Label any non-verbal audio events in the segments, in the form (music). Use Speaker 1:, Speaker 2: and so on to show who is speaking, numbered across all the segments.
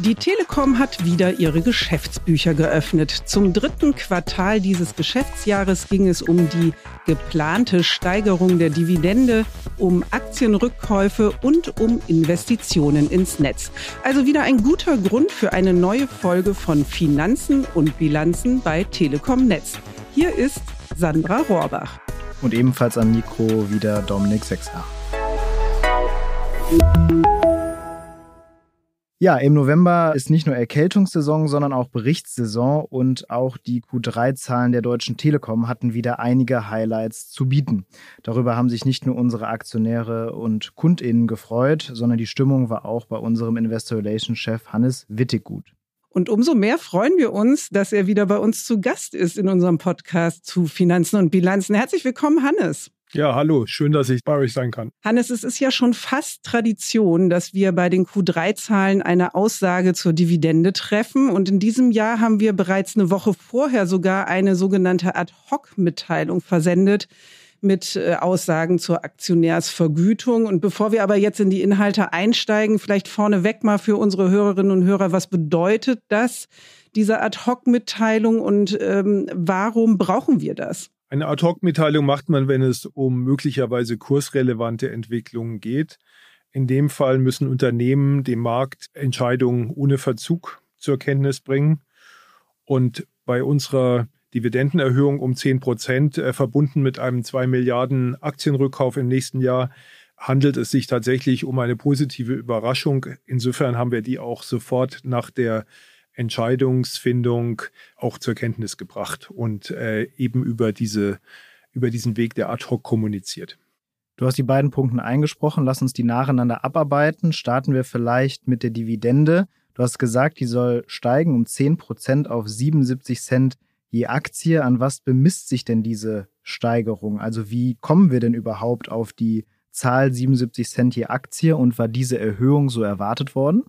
Speaker 1: Die Telekom hat wieder ihre Geschäftsbücher geöffnet. Zum dritten Quartal dieses Geschäftsjahres ging es um die geplante Steigerung der Dividende, um Aktienrückkäufe und um Investitionen ins Netz. Also wieder ein guter Grund für eine neue Folge von Finanzen und Bilanzen bei Telekom Netz. Hier ist Sandra Rohrbach.
Speaker 2: Und ebenfalls am Mikro wieder Dominik Sechser. Ja, im November ist nicht nur Erkältungssaison, sondern auch Berichtssaison und auch die Q3-Zahlen der Deutschen Telekom hatten wieder einige Highlights zu bieten. Darüber haben sich nicht nur unsere Aktionäre und KundInnen gefreut, sondern die Stimmung war auch bei unserem Investor Relations Chef Hannes Wittig gut.
Speaker 1: Und umso mehr freuen wir uns, dass er wieder bei uns zu Gast ist in unserem Podcast zu Finanzen und Bilanzen. Herzlich willkommen, Hannes.
Speaker 3: Ja, hallo, schön, dass ich bei euch sein kann.
Speaker 1: Hannes, es ist ja schon fast Tradition, dass wir bei den Q3-Zahlen eine Aussage zur Dividende treffen. Und in diesem Jahr haben wir bereits eine Woche vorher sogar eine sogenannte Ad-Hoc-Mitteilung versendet mit äh, Aussagen zur Aktionärsvergütung. Und bevor wir aber jetzt in die Inhalte einsteigen, vielleicht vorneweg mal für unsere Hörerinnen und Hörer, was bedeutet das, diese Ad-Hoc-Mitteilung und ähm, warum brauchen wir das?
Speaker 3: Eine Ad-Hoc-Mitteilung macht man, wenn es um möglicherweise kursrelevante Entwicklungen geht. In dem Fall müssen Unternehmen dem Markt Entscheidungen ohne Verzug zur Kenntnis bringen. Und bei unserer Dividendenerhöhung um 10 Prozent, äh, verbunden mit einem 2 Milliarden Aktienrückkauf im nächsten Jahr, handelt es sich tatsächlich um eine positive Überraschung. Insofern haben wir die auch sofort nach der Entscheidungsfindung auch zur Kenntnis gebracht und äh, eben über, diese, über diesen Weg der Ad-Hoc kommuniziert.
Speaker 2: Du hast die beiden Punkte eingesprochen. Lass uns die nacheinander abarbeiten. Starten wir vielleicht mit der Dividende. Du hast gesagt, die soll steigen um 10 Prozent auf 77 Cent je Aktie. An was bemisst sich denn diese Steigerung? Also wie kommen wir denn überhaupt auf die Zahl 77 Cent je Aktie und war diese Erhöhung so erwartet worden?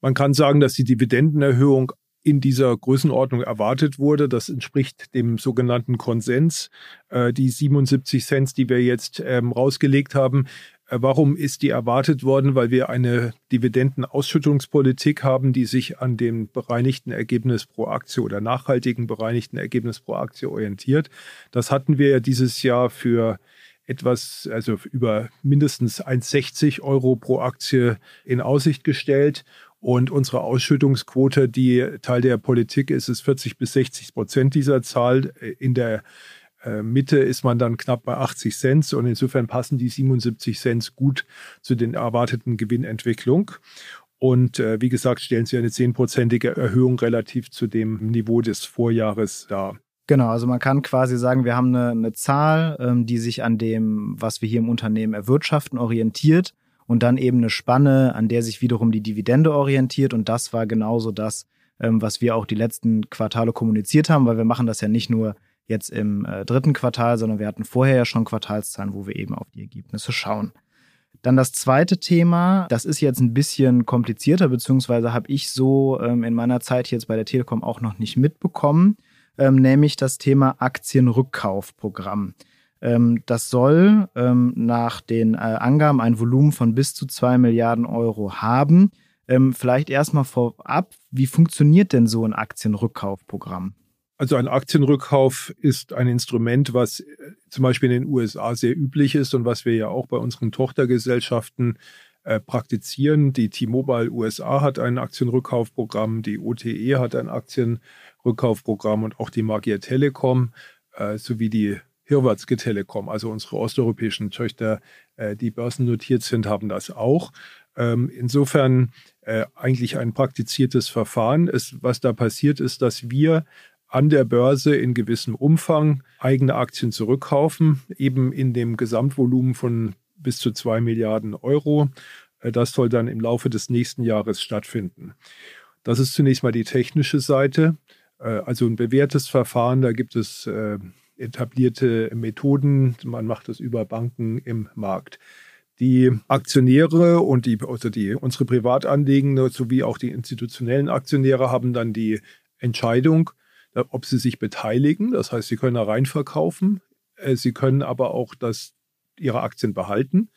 Speaker 3: Man kann sagen, dass die Dividendenerhöhung in dieser Größenordnung erwartet wurde. Das entspricht dem sogenannten Konsens. Äh, die 77 Cent, die wir jetzt ähm, rausgelegt haben, äh, Warum ist die erwartet worden? Weil wir eine Dividendenausschüttungspolitik haben, die sich an dem bereinigten Ergebnis pro Aktie oder nachhaltigen bereinigten Ergebnis pro Aktie orientiert. Das hatten wir ja dieses Jahr für etwas, also über mindestens 1,60 Euro pro Aktie in Aussicht gestellt. Und unsere Ausschüttungsquote, die Teil der Politik ist, ist 40 bis 60 Prozent dieser Zahl. In der äh, Mitte ist man dann knapp bei 80 Cent und insofern passen die 77 Cent gut zu den erwarteten Gewinnentwicklung. Und äh, wie gesagt, stellen sie eine zehnprozentige Erhöhung relativ zu dem Niveau des Vorjahres dar.
Speaker 2: Genau, also man kann quasi sagen, wir haben eine, eine Zahl, ähm, die sich an dem, was wir hier im Unternehmen erwirtschaften, orientiert und dann eben eine Spanne, an der sich wiederum die Dividende orientiert. Und das war genauso das, ähm, was wir auch die letzten Quartale kommuniziert haben, weil wir machen das ja nicht nur jetzt im äh, dritten Quartal, sondern wir hatten vorher ja schon Quartalszahlen, wo wir eben auf die Ergebnisse schauen. Dann das zweite Thema, das ist jetzt ein bisschen komplizierter, beziehungsweise habe ich so ähm, in meiner Zeit jetzt bei der Telekom auch noch nicht mitbekommen, ähm, nämlich das Thema Aktienrückkaufprogramm. Ähm, das soll ähm, nach den äh, Angaben ein Volumen von bis zu zwei Milliarden Euro haben. Ähm, vielleicht erstmal vorab, wie funktioniert denn so ein Aktienrückkaufprogramm?
Speaker 3: Also ein Aktienrückkauf ist ein Instrument, was äh, zum Beispiel in den USA sehr üblich ist und was wir ja auch bei unseren Tochtergesellschaften äh, praktizieren. Die T-Mobile USA hat ein Aktienrückkaufprogramm, die OTE hat ein Aktienrückkaufprogramm und auch die Magia Telekom äh, sowie die Hirwatzke Telekom, also unsere osteuropäischen Töchter, äh, die börsennotiert sind, haben das auch. Ähm, insofern äh, eigentlich ein praktiziertes Verfahren. Es, was da passiert ist, dass wir an der Börse in gewissem Umfang eigene Aktien zurückkaufen, eben in dem Gesamtvolumen von bis zu zwei Milliarden Euro. Äh, das soll dann im Laufe des nächsten Jahres stattfinden. Das ist zunächst mal die technische Seite. Also ein bewährtes Verfahren, da gibt es etablierte Methoden. Man macht das über Banken im Markt. Die Aktionäre und die, also die, unsere Privatanlegenden sowie auch die institutionellen Aktionäre haben dann die Entscheidung, ob sie sich beteiligen. Das heißt, sie können da reinverkaufen. Äh, sie können aber auch das, ihre Aktien behalten.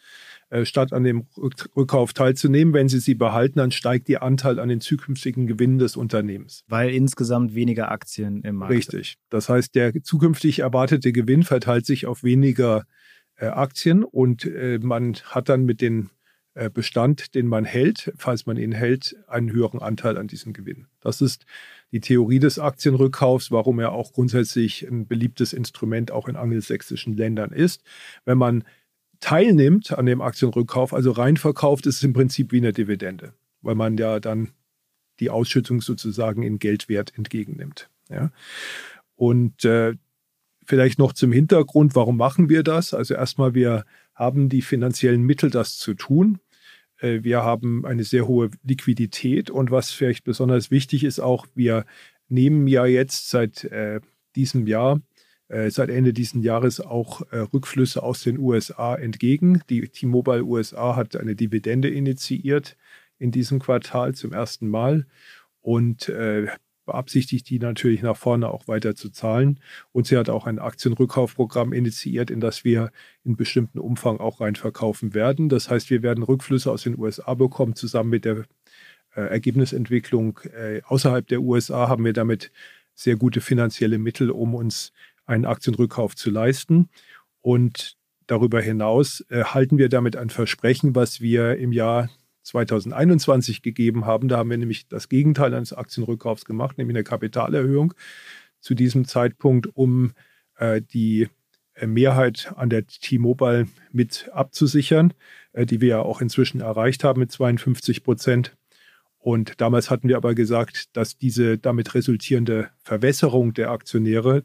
Speaker 3: Äh, statt an dem Rückkauf teilzunehmen. Wenn Sie sie behalten, dann steigt Ihr Anteil an den zukünftigen Gewinnen des Unternehmens.
Speaker 2: Weil insgesamt weniger Aktien im Markt
Speaker 3: Richtig. Das heißt, der zukünftig erwartete Gewinn verteilt sich auf weniger äh, Aktien und äh, man hat dann mit dem äh, Bestand, den man hält, falls man ihn hält, einen höheren Anteil an diesem Gewinn. Das ist die Theorie des Aktienrückkaufs, warum er auch grundsätzlich ein beliebtes Instrument auch in angelsächsischen Ländern ist. Wenn man teilnimmt an dem Aktienrückkauf, also rein verkauft, ist es im Prinzip wie eine Dividende, weil man ja dann die Ausschüttung sozusagen in Geldwert entgegennimmt. Ja. Und äh, vielleicht noch zum Hintergrund, warum machen wir das? Also erstmal, wir haben die finanziellen Mittel, das zu tun. Äh, wir haben eine sehr hohe Liquidität und was vielleicht besonders wichtig ist, auch wir nehmen ja jetzt seit äh, diesem Jahr seit Ende dieses Jahres auch äh, Rückflüsse aus den USA entgegen. Die T-Mobile USA hat eine Dividende initiiert in diesem Quartal zum ersten Mal und äh, beabsichtigt, die natürlich nach vorne auch weiter zu zahlen. Und sie hat auch ein Aktienrückkaufprogramm initiiert, in das wir in bestimmten Umfang auch rein verkaufen werden. Das heißt, wir werden Rückflüsse aus den USA bekommen, zusammen mit der äh, Ergebnisentwicklung äh, außerhalb der USA haben wir damit sehr gute finanzielle Mittel, um uns einen Aktienrückkauf zu leisten. Und darüber hinaus äh, halten wir damit ein Versprechen, was wir im Jahr 2021 gegeben haben. Da haben wir nämlich das Gegenteil eines Aktienrückkaufs gemacht, nämlich eine Kapitalerhöhung zu diesem Zeitpunkt, um äh, die äh, Mehrheit an der T-Mobile mit abzusichern, äh, die wir ja auch inzwischen erreicht haben mit 52 Prozent. Und damals hatten wir aber gesagt, dass diese damit resultierende Verwässerung der Aktionäre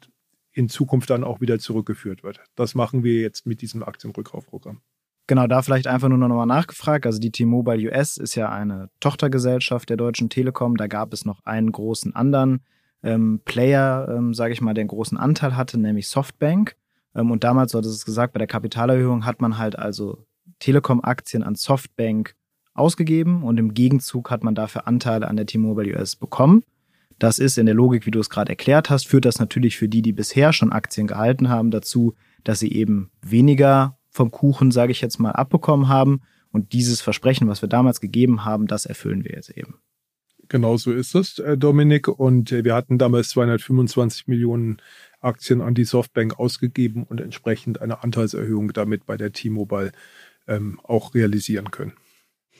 Speaker 3: in Zukunft dann auch wieder zurückgeführt wird. Das machen wir jetzt mit diesem Aktienrückkaufprogramm.
Speaker 2: Genau, da vielleicht einfach nur noch mal nachgefragt. Also die T-Mobile US ist ja eine Tochtergesellschaft der Deutschen Telekom. Da gab es noch einen großen anderen ähm, Player, ähm, sage ich mal, der einen großen Anteil hatte, nämlich Softbank. Ähm, und damals, so hat es gesagt, bei der Kapitalerhöhung hat man halt also Telekom-Aktien an Softbank ausgegeben und im Gegenzug hat man dafür Anteile an der T-Mobile US bekommen. Das ist in der Logik, wie du es gerade erklärt hast, führt das natürlich für die, die bisher schon Aktien gehalten haben, dazu, dass sie eben weniger vom Kuchen, sage ich jetzt mal, abbekommen haben. Und dieses Versprechen, was wir damals gegeben haben, das erfüllen wir jetzt eben.
Speaker 3: Genau so ist es, äh, Dominik. Und äh, wir hatten damals 225 Millionen Aktien an die Softbank ausgegeben und entsprechend eine Anteilserhöhung damit bei der T-Mobile ähm, auch realisieren können.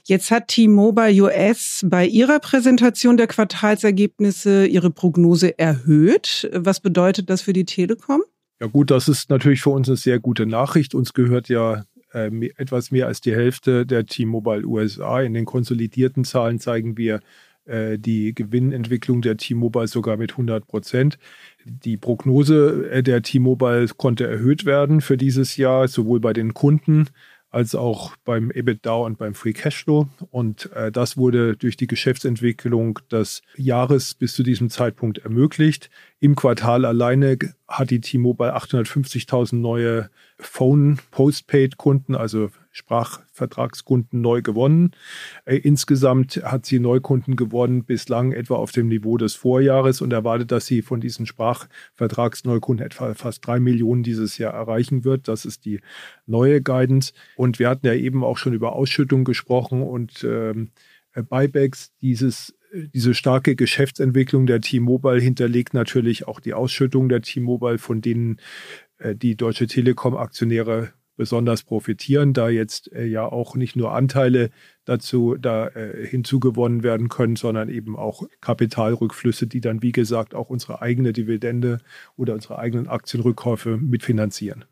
Speaker 1: Jetzt hat T-Mobile US bei ihrer Präsentation der Quartalsergebnisse ihre Prognose erhöht. Was bedeutet das für die Telekom?
Speaker 3: Ja gut, das ist natürlich für uns eine sehr gute Nachricht. Uns gehört ja äh, etwas mehr als die Hälfte der T-Mobile USA. In den konsolidierten Zahlen zeigen wir äh, die Gewinnentwicklung der T-Mobile sogar mit 100 Prozent. Die Prognose äh, der T-Mobile konnte erhöht werden für dieses Jahr, sowohl bei den Kunden als auch beim EBITDA und beim Free Cashflow. Und äh, das wurde durch die Geschäftsentwicklung des Jahres bis zu diesem Zeitpunkt ermöglicht. Im Quartal alleine hat die T-Mobile 850.000 neue Phone Postpaid Kunden, also Sprachvertragskunden neu gewonnen. Äh, insgesamt hat sie Neukunden gewonnen, bislang etwa auf dem Niveau des Vorjahres und erwartet, dass sie von diesen Sprachvertragsneukunden etwa fast drei Millionen dieses Jahr erreichen wird. Das ist die neue Guidance. Und wir hatten ja eben auch schon über Ausschüttung gesprochen und ähm, Buybacks. Dieses diese starke Geschäftsentwicklung der T-Mobile hinterlegt natürlich auch die Ausschüttung der T-Mobile, von denen äh, die Deutsche Telekom-Aktionäre besonders profitieren, da jetzt äh, ja auch nicht nur Anteile dazu da äh, hinzugewonnen werden können, sondern eben auch Kapitalrückflüsse, die dann wie gesagt auch unsere eigene Dividende oder unsere eigenen Aktienrückkäufe mitfinanzieren.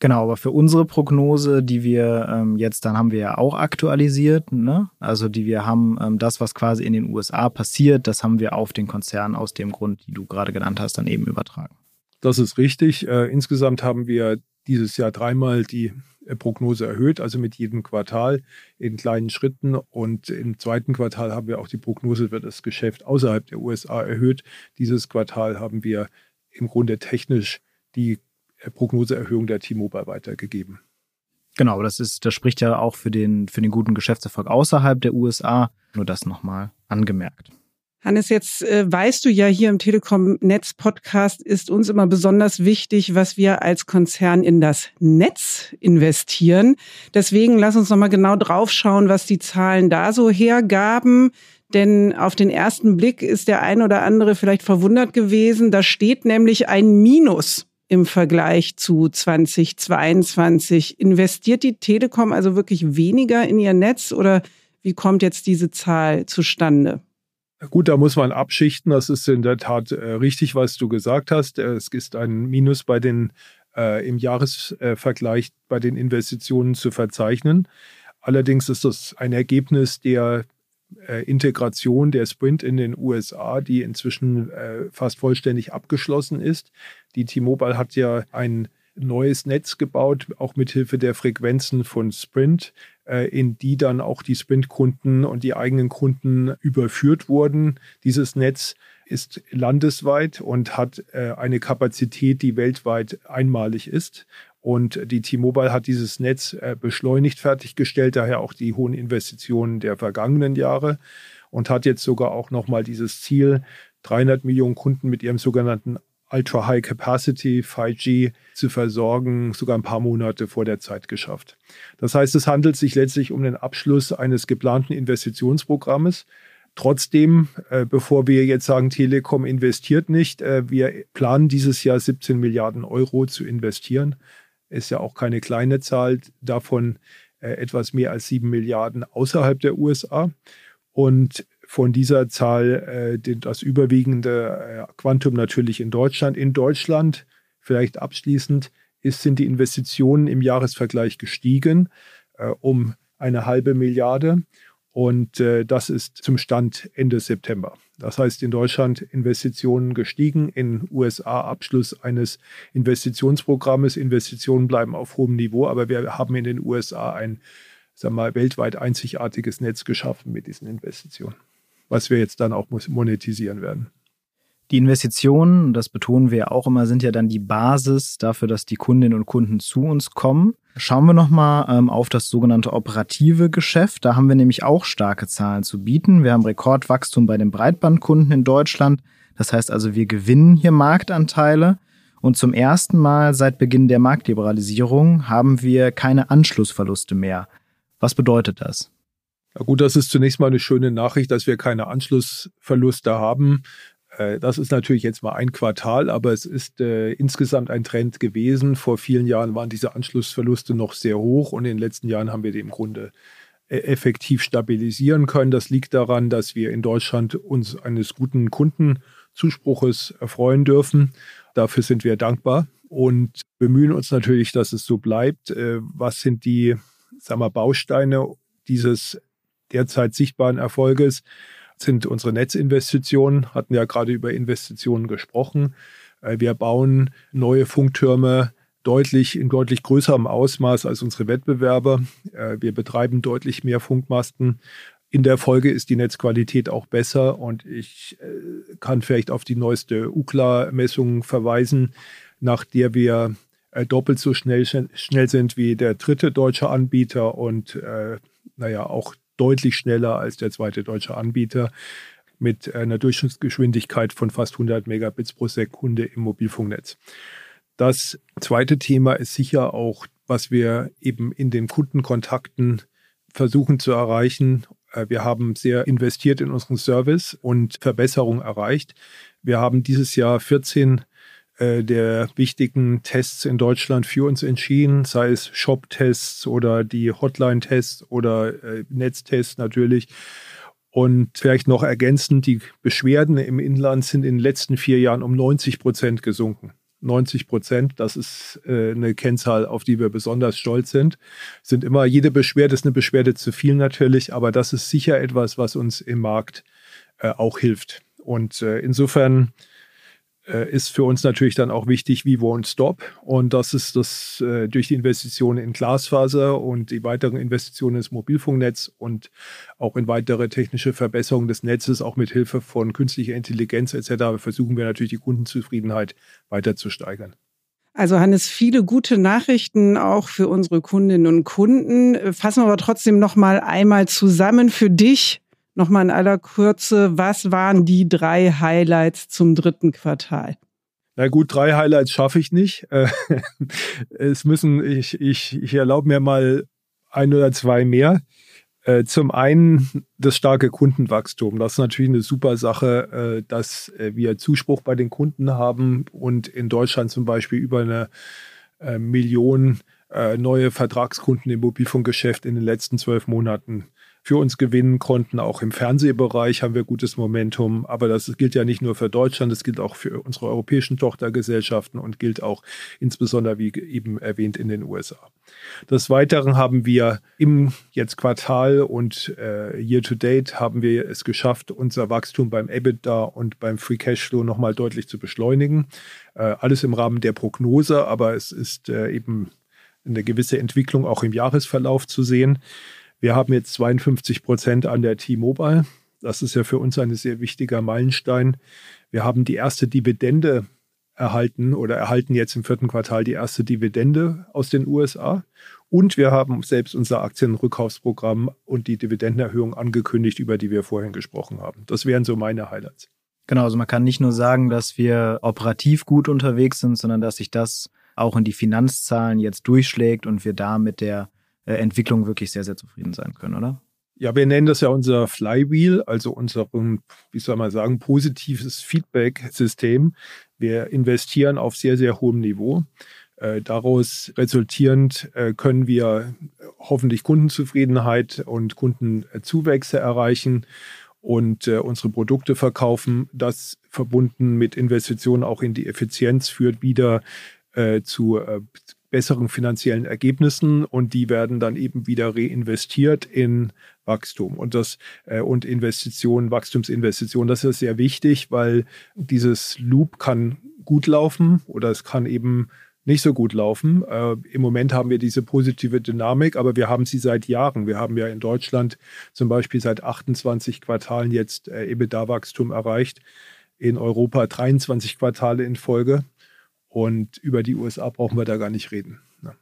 Speaker 2: Genau, aber für unsere Prognose, die wir ähm, jetzt, dann haben wir ja auch aktualisiert, ne? Also die wir haben, ähm, das, was quasi in den USA passiert, das haben wir auf den Konzern aus dem Grund, die du gerade genannt hast, dann eben übertragen.
Speaker 3: Das ist richtig. Äh, insgesamt haben wir dieses Jahr dreimal die äh, Prognose erhöht, also mit jedem Quartal in kleinen Schritten. Und im zweiten Quartal haben wir auch die Prognose für das Geschäft außerhalb der USA erhöht. Dieses Quartal haben wir im Grunde technisch die äh, Prognoseerhöhung der T-Mobile weitergegeben.
Speaker 2: Genau, das ist, das spricht ja auch für den, für den guten Geschäftserfolg außerhalb der USA. Nur das nochmal angemerkt.
Speaker 1: Hannes, jetzt äh, weißt du ja hier im Telekom-Netz-Podcast ist uns immer besonders wichtig, was wir als Konzern in das Netz investieren. Deswegen lass uns nochmal genau draufschauen, was die Zahlen da so hergaben. Denn auf den ersten Blick ist der ein oder andere vielleicht verwundert gewesen. Da steht nämlich ein Minus im Vergleich zu 2022. Investiert die Telekom also wirklich weniger in ihr Netz oder wie kommt jetzt diese Zahl zustande?
Speaker 3: Gut, da muss man abschichten. Das ist in der Tat äh, richtig, was du gesagt hast. Äh, es ist ein Minus bei den äh, im Jahresvergleich bei den Investitionen zu verzeichnen. Allerdings ist das ein Ergebnis der äh, Integration der Sprint in den USA, die inzwischen äh, fast vollständig abgeschlossen ist. Die T-Mobile hat ja ein neues Netz gebaut, auch mit Hilfe der Frequenzen von Sprint, äh, in die dann auch die Sprint-Kunden und die eigenen Kunden überführt wurden. Dieses Netz ist landesweit und hat äh, eine Kapazität, die weltweit einmalig ist. Und die T-Mobile hat dieses Netz äh, beschleunigt fertiggestellt, daher auch die hohen Investitionen der vergangenen Jahre und hat jetzt sogar auch nochmal dieses Ziel, 300 Millionen Kunden mit ihrem sogenannten Ultra High Capacity 5G zu versorgen, sogar ein paar Monate vor der Zeit geschafft. Das heißt, es handelt sich letztlich um den Abschluss eines geplanten Investitionsprogrammes. Trotzdem, äh, bevor wir jetzt sagen, Telekom investiert nicht, äh, wir planen dieses Jahr 17 Milliarden Euro zu investieren. Ist ja auch keine kleine Zahl, davon äh, etwas mehr als 7 Milliarden außerhalb der USA. Und von dieser Zahl äh, das überwiegende äh, Quantum natürlich in Deutschland. In Deutschland, vielleicht abschließend, ist, sind die Investitionen im Jahresvergleich gestiegen äh, um eine halbe Milliarde. Und äh, das ist zum Stand Ende September. Das heißt, in Deutschland Investitionen gestiegen, in USA Abschluss eines Investitionsprogrammes. Investitionen bleiben auf hohem Niveau, aber wir haben in den USA ein sagen wir weltweit einzigartiges Netz geschaffen mit diesen Investitionen was wir jetzt dann auch monetisieren werden.
Speaker 2: Die Investitionen, das betonen wir auch immer, sind ja dann die Basis dafür, dass die Kundinnen und Kunden zu uns kommen. Schauen wir nochmal ähm, auf das sogenannte operative Geschäft. Da haben wir nämlich auch starke Zahlen zu bieten. Wir haben Rekordwachstum bei den Breitbandkunden in Deutschland. Das heißt also, wir gewinnen hier Marktanteile. Und zum ersten Mal seit Beginn der Marktliberalisierung haben wir keine Anschlussverluste mehr. Was bedeutet das?
Speaker 3: Na gut, das ist zunächst mal eine schöne Nachricht, dass wir keine Anschlussverluste haben. Äh, das ist natürlich jetzt mal ein Quartal, aber es ist äh, insgesamt ein Trend gewesen. Vor vielen Jahren waren diese Anschlussverluste noch sehr hoch und in den letzten Jahren haben wir die im Grunde äh, effektiv stabilisieren können. Das liegt daran, dass wir in Deutschland uns eines guten Kundenzuspruches erfreuen dürfen. Dafür sind wir dankbar und bemühen uns natürlich, dass es so bleibt. Äh, was sind die sagen wir, Bausteine dieses derzeit sichtbaren Erfolges sind unsere Netzinvestitionen, hatten ja gerade über Investitionen gesprochen. Äh, wir bauen neue Funktürme deutlich in deutlich größerem Ausmaß als unsere Wettbewerber. Äh, wir betreiben deutlich mehr Funkmasten. In der Folge ist die Netzqualität auch besser und ich äh, kann vielleicht auf die neueste UCLA-Messung verweisen, nach der wir doppelt so schnell, schnell sind wie der dritte deutsche Anbieter und äh, naja, auch deutlich schneller als der zweite deutsche Anbieter mit einer Durchschnittsgeschwindigkeit von fast 100 Megabits pro Sekunde im Mobilfunknetz. Das zweite Thema ist sicher auch, was wir eben in den Kundenkontakten versuchen zu erreichen. Äh, wir haben sehr investiert in unseren Service und Verbesserung erreicht. Wir haben dieses Jahr 14 äh, der wichtigen Tests in Deutschland für uns entschieden, sei es Shop-Tests oder die Hotline-Tests oder äh, Netztests natürlich. Und vielleicht noch ergänzend, die Beschwerden im Inland sind in den letzten vier Jahren um 90 Prozent gesunken. 90 Prozent, das ist äh, eine Kennzahl, auf die wir besonders stolz sind. Sind immer, jede Beschwerde ist eine Beschwerde zu viel natürlich, aber das ist sicher etwas, was uns im Markt äh, auch hilft. Und äh, insofern ist für uns natürlich dann auch wichtig, wie won't stop. Und das ist das äh, durch die Investitionen in Glasfaser und die weiteren Investitionen ins Mobilfunknetz und auch in weitere technische Verbesserungen des Netzes, auch mit Hilfe von künstlicher Intelligenz etc., versuchen wir natürlich die Kundenzufriedenheit weiter zu steigern.
Speaker 1: Also Hannes, viele gute Nachrichten auch für unsere Kundinnen und Kunden. Fassen wir aber trotzdem noch mal einmal zusammen für dich Nochmal in aller Kürze, was waren die drei Highlights zum dritten Quartal?
Speaker 3: Na gut, drei Highlights schaffe ich nicht. Äh, (laughs) es müssen, ich, ich, ich erlaube mir mal ein oder zwei mehr. Äh, zum einen das starke Kundenwachstum. Das ist natürlich eine super Sache, äh, dass wir Zuspruch bei den Kunden haben und in Deutschland zum Beispiel über eine Million neue Vertragskunden im Mobilfunkgeschäft in den letzten zwölf Monaten für uns gewinnen konnten. Auch im Fernsehbereich haben wir gutes Momentum. Aber das gilt ja nicht nur für Deutschland, das gilt auch für unsere europäischen Tochtergesellschaften und gilt auch insbesondere, wie eben erwähnt, in den USA. Des Weiteren haben wir im jetzt Quartal und äh, Year to Date haben wir es geschafft, unser Wachstum beim EBITDA und beim Free Cashflow nochmal deutlich zu beschleunigen. Äh, alles im Rahmen der Prognose, aber es ist äh, eben eine gewisse Entwicklung auch im Jahresverlauf zu sehen. Wir haben jetzt 52 Prozent an der T-Mobile. Das ist ja für uns ein sehr wichtiger Meilenstein. Wir haben die erste Dividende erhalten oder erhalten jetzt im vierten Quartal die erste Dividende aus den USA. Und wir haben selbst unser Aktienrückkaufsprogramm und die Dividendenerhöhung angekündigt, über die wir vorhin gesprochen haben. Das wären so meine Highlights.
Speaker 2: Genau, also man kann nicht nur sagen, dass wir operativ gut unterwegs sind, sondern dass sich das auch in die Finanzzahlen jetzt durchschlägt und wir da mit der Entwicklung wirklich sehr, sehr zufrieden sein können, oder?
Speaker 3: Ja, wir nennen das ja unser Flywheel, also unser, wie soll man sagen, positives Feedback-System. Wir investieren auf sehr, sehr hohem Niveau. Äh, daraus resultierend äh, können wir hoffentlich Kundenzufriedenheit und Kundenzuwächse erreichen und unsere Produkte verkaufen. Das verbunden mit Investitionen auch in die Effizienz führt wieder zu besseren finanziellen Ergebnissen und die werden dann eben wieder reinvestiert in Wachstum und das äh, und Investitionen, Wachstumsinvestitionen. Das ist sehr wichtig, weil dieses Loop kann gut laufen oder es kann eben nicht so gut laufen. Äh, Im Moment haben wir diese positive Dynamik, aber wir haben sie seit Jahren. Wir haben ja in Deutschland zum Beispiel seit 28 Quartalen jetzt äh, EBITDA-Wachstum erreicht. In Europa 23 Quartale in Folge. Und über die USA brauchen wir da gar nicht reden. Ja.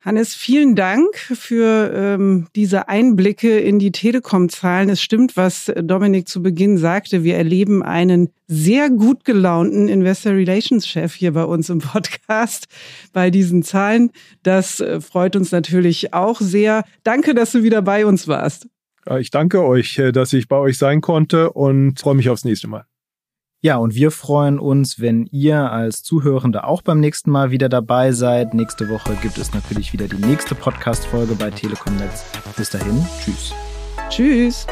Speaker 1: Hannes, vielen Dank für ähm, diese Einblicke in die Telekom-Zahlen. Es stimmt, was Dominik zu Beginn sagte. Wir erleben einen sehr gut gelaunten Investor Relations Chef hier bei uns im Podcast bei diesen Zahlen. Das äh, freut uns natürlich auch sehr. Danke, dass du wieder bei uns warst.
Speaker 3: Ich danke euch, äh, dass ich bei euch sein konnte und freue mich aufs nächste Mal.
Speaker 2: Ja, und wir freuen uns, wenn ihr als Zuhörende auch beim nächsten Mal wieder dabei seid. Nächste Woche gibt es natürlich wieder die nächste Podcast-Folge bei Telekom Netz. Bis dahin, tschüss.
Speaker 1: Tschüss.